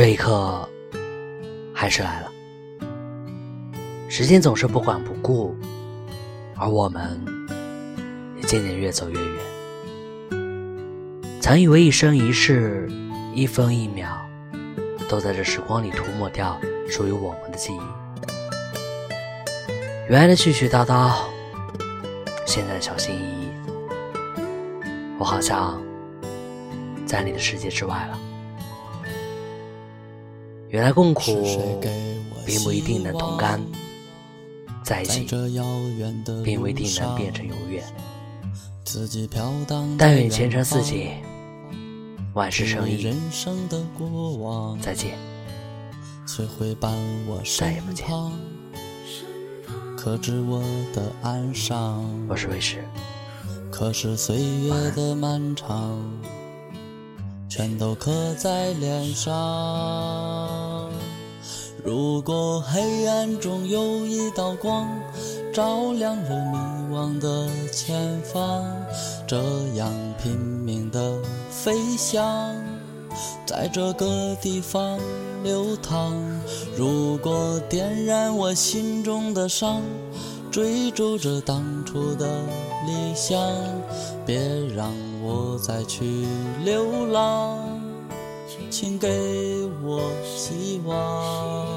这一刻，还是来了。时间总是不管不顾，而我们也渐渐越走越远。曾以为一生一世、一分一秒，都在这时光里涂抹掉属于我们的记忆。原来的絮絮叨叨，现在的小心翼翼，我好像在你的世界之外了。原来共苦并不一定能同甘，在一起并不一定能变成永远。但愿前程似锦，万事胜意。再见，再也不见。我是卫士。可是岁月的漫长。全都刻在脸上。如果黑暗中有一道光，照亮着迷惘的前方，这样拼命的飞翔，在这个地方流淌。如果点燃我心中的伤，追逐着当初的理想，别让。我再去流浪，请给我希望。